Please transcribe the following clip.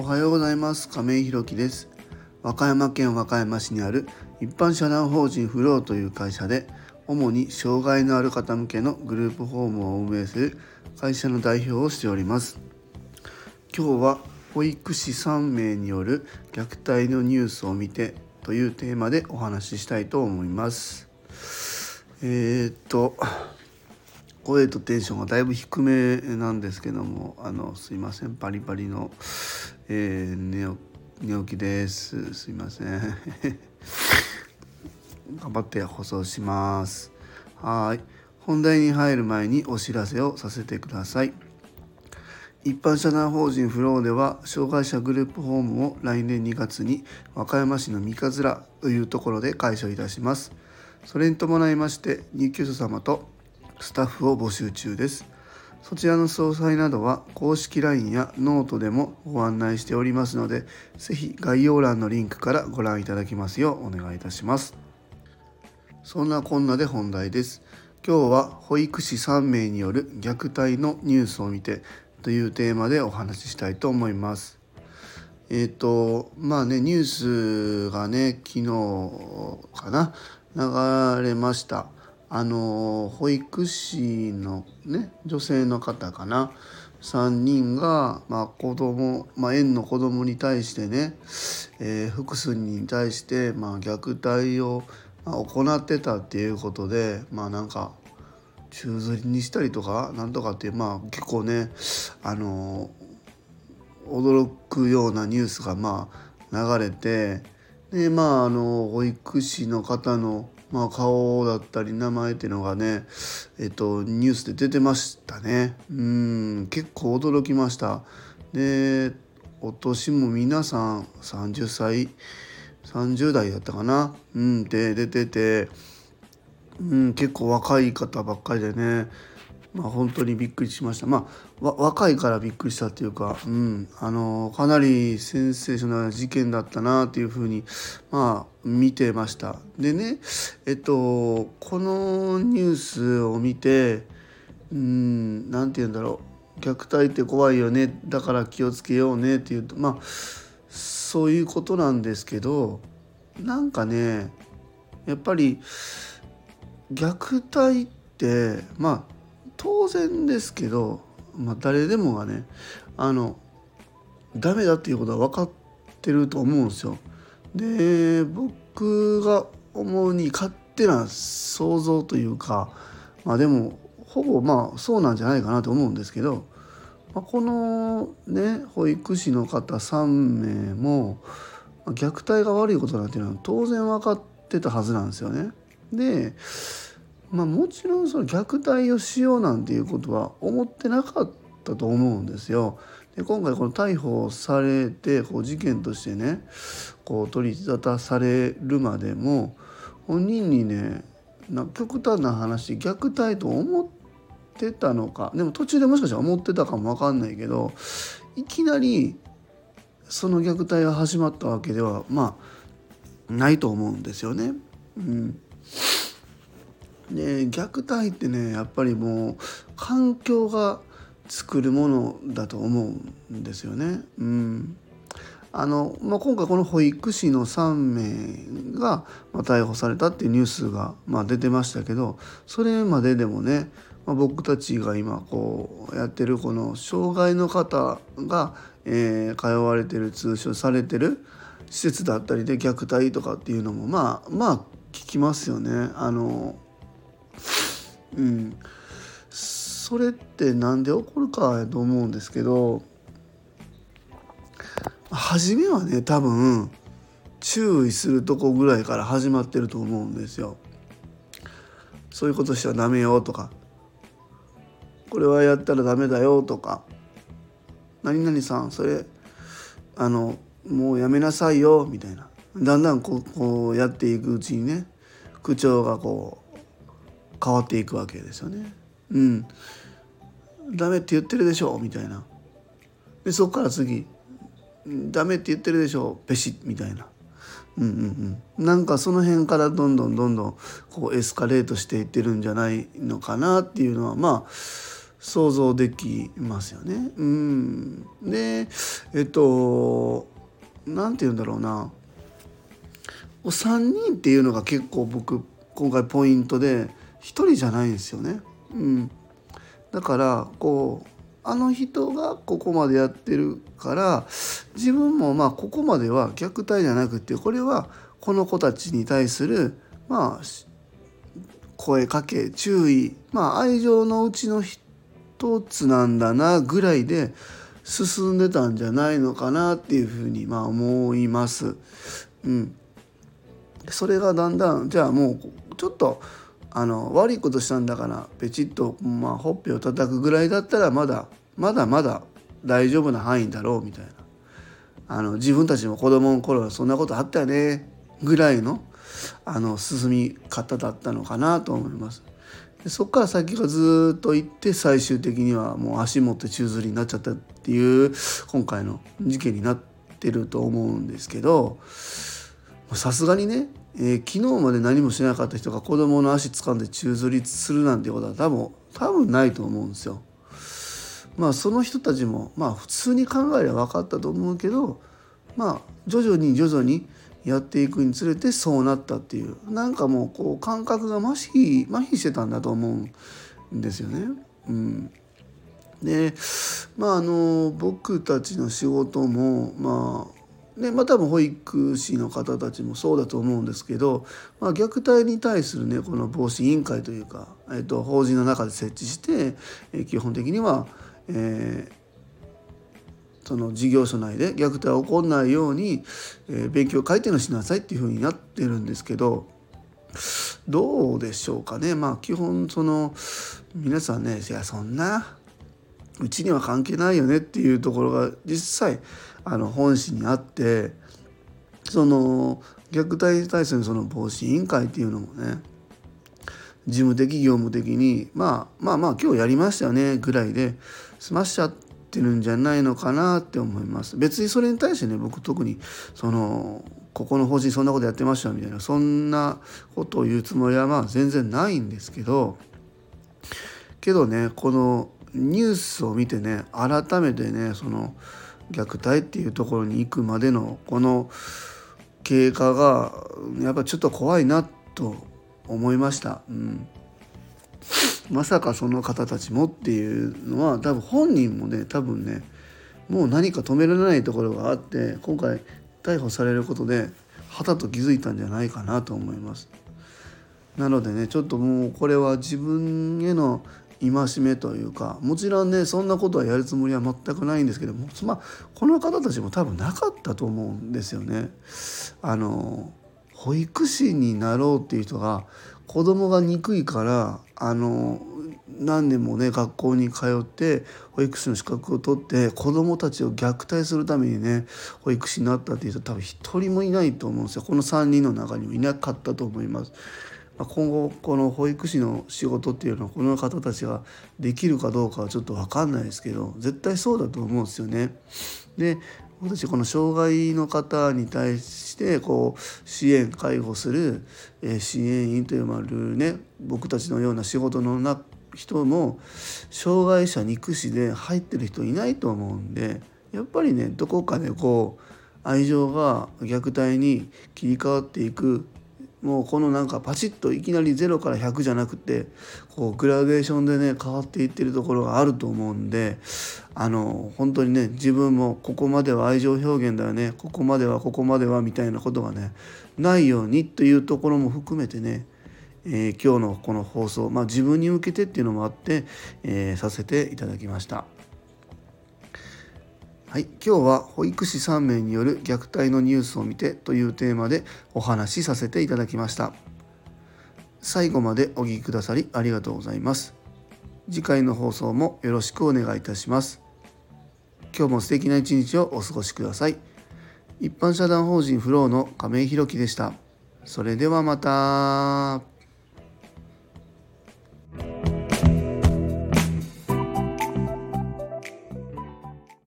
おはようございます。亀井ひろきです。和歌山県和歌山市にある一般社団法人フローという会社で主に障害のある方向けのグループホームを運営する会社の代表をしております。今日は保育士3名による虐待のニュースを見てというテーマでお話ししたいと思います。えー、っと声とテンションがだいぶ低めなんですけどもあのすいません。パリパリの、えー、寝寝起きです。すいません。頑張って放送します。はい。本題に入る前にお知らせをさせてください。一般社団法人フローでは障害者グループホームを来年2月に和歌山市の三日面というところで開所いたします。それに伴いまして入居者様とスタッフを募集中です。そちらの詳細などは公式 LINE やノートでもご案内しておりますので是非概要欄のリンクからご覧いただきますようお願いいたします。そんなこんなで本題です。今日は保育士3名による虐待のニュースを見てというテーマでお話ししたいと思います。えっ、ー、とまあねニュースがね昨日かな流れました。あの保育士のね女性の方かな。3人が、まあ、子供、まあ、園の子供に対してね、えー、複数人に対して、まあ、虐待を行ってたっていうことでまあなんか宙づりにしたりとかなんとかってまあ結構ねあの驚くようなニュースがまあ流れてでまああの保育士の方のまあ、顔だったり名前っていうのがね、えっと、ニュースで出てましたね。うん結構驚きました。でお年も皆さん30歳30代やったかな、うん、で出てて、うん、結構若い方ばっかりでねまあ、本当にびっくりしました。まあ、若いからびっくりしたっていうか、うん、あのかなりセンセーショナルな事件だったなっていうふうに、まあ、見てました。でね、えっと、このニュースを見て、うん、なんて言うんだろう。虐待って怖いよねだから気をつけようねっていうとまあそういうことなんですけどなんかねやっぱり虐待ってまあ当然ですけど、まあ、誰でもがねあのダメだっていうことは分かってると思うんですよ。で僕が思うに勝手な想像というかまあでもほぼまあそうなんじゃないかなと思うんですけど、まあ、このね保育士の方3名も虐待が悪いことなんていうのは当然分かってたはずなんですよね。でまあ、もちろんその虐待をしようなんていうことは思ってなかったと思うんですよ。で今回この逮捕されてこう事件としてねこう取り沙汰されるまでも本人にねな極端な話虐待と思ってたのかでも途中でもしかしたら思ってたかも分かんないけどいきなりその虐待が始まったわけではまあないと思うんですよね。うんで虐待ってねやっぱりもう環境が作るものだと思うんですよね。うんあのまあ、今回この保育士の3名が、逮捕されたっていうニュースが、まあ、出てましたけどそれまででもね、まあ、僕たちが今こうやってるこの障害の方が、えー、通われてる通所されてる施設だったりで虐待とかっていうのもまあまあ聞きますよね。あのうん、それって何で起こるかやと思うんですけど初めはね多分注意するとこぐらいから始まってると思うんですよ。そういうことしちゃダメよとかこれはやったらダメだよとか何々さんそれあのもうやめなさいよみたいなだんだんこうこうやっていくうちにね口調がこう変わっていくわけですよね。うん。ダメって言ってるでしょみたいな。でそこから次ダメって言ってるでしょペシッみたいな。うんうんうん、なんかその辺からどんどんどんどんこうエスカレートしていってるんじゃないのかなっていうのはまあ想像できますよね。うん、でえっと何て言うんだろうなお3人っていうのが結構僕今回ポイントで1人じゃないんですよね。うん、だからこうあの人がここまでやってるから自分もまあここまでは虐待じゃなくてこれはこの子たちに対するまあ声かけ注意まあ愛情のうちの一つなんだなぐらいで進んでたんじゃないのかなっていうふうにまあ思います。うん、それがだんだんじゃあもうちょっとあの悪いことしたんだからペチッと、まあ、ほっぺを叩くぐらいだったらまだまだまだ大丈夫な範囲だろうみたいなあの自分たちも子供の頃はそんなことあったよねぐらいのあの進み方だったのかなと思います。でそこから先がずっと行って最終的にはもう足元宙づりになっちゃったっていう今回の事件になってると思うんですけどさすがにねえー、昨日まで何もしなかった人が子供の足掴んで宙づりするなんてことは多分多分ないと思うんですよ。まあその人たちもまあ普通に考えれば分かったと思うけどまあ徐々に徐々にやっていくにつれてそうなったっていうなんかもうこう感覚が麻痺麻痺してたんだと思うんですよね。うん、でまああの僕たちの仕事もまあでまあ多分保育士の方たちもそうだと思うんですけど、まあ、虐待に対するねこの防止委員会というか、えー、と法人の中で設置して、えー、基本的には、えー、その事業所内で虐待が起こらないように、えー、勉強改定のしなさいっていうふうになってるんですけどどうでしょうかね。まあ基本その皆さんねいやそんなうちには関係ないよねっていうところが実際あの本誌にあってその虐待に対するその防止委員会っていうのもね事務的業務的に、まあ、まあまあ今日やりましたよねぐらいで済ましちゃってるんじゃないのかなって思います。別にそれに対してね僕特にそのここの法人そんなことやってましたみたいなそんなことを言うつもりはまあ全然ないんですけどけどねこのニュースを見てね改めてねその虐待っていうところに行くまでのこの経過がやっぱちょっと怖いなと思いました。うんまさかその方たちもっていうのは多分本人もね多分ねもう何か止められないところがあって今回逮捕されることではたと気づいたんじゃないかなと思います。なのでねちょっともうこれは自分への戒めというかもちろんねそんなことはやるつもりは全くないんですけどもまあこの方たちも多分なかったと思うんですよね。あの保育士になろうっていう人が子供が憎いからあの何年もね学校に通って保育士の資格を取って子どもたちを虐待するためにね保育士になったっていう人多分一人もいないと思うんですよこの3人の中にもいなかったと思います。今後この保育士の仕事っていうのはこの方たちができるかどうかはちょっと分かんないですけど絶対そうだと思うんですよね。で僕たちこの障害の方に対してこう支援介護するえ支援員というまるね僕たちのような仕事のな人も障害者憎しで入ってる人いないと思うんでやっぱりねどこかでこう愛情が虐待に切り替わっていくもうこのなんかパチッといきなり0から100じゃなくてこうグラデーションでね変わっていってるところがあると思うんであの本当にね自分もここまでは愛情表現だよねここまではここまではみたいなことがねないようにというところも含めてね、え、今日のこの放送、まあ、自分に向けてっていうのもあって、え、させていただきました。はい、今日は保育士3名による虐待のニュースを見てというテーマでお話しさせていただきました。最後までお聞きくださりありがとうございます。次回の放送もよろしくお願いいたします。今日も素敵な一日をお過ごしください。一般社団法人フローの亀井弘樹でした。それではまた。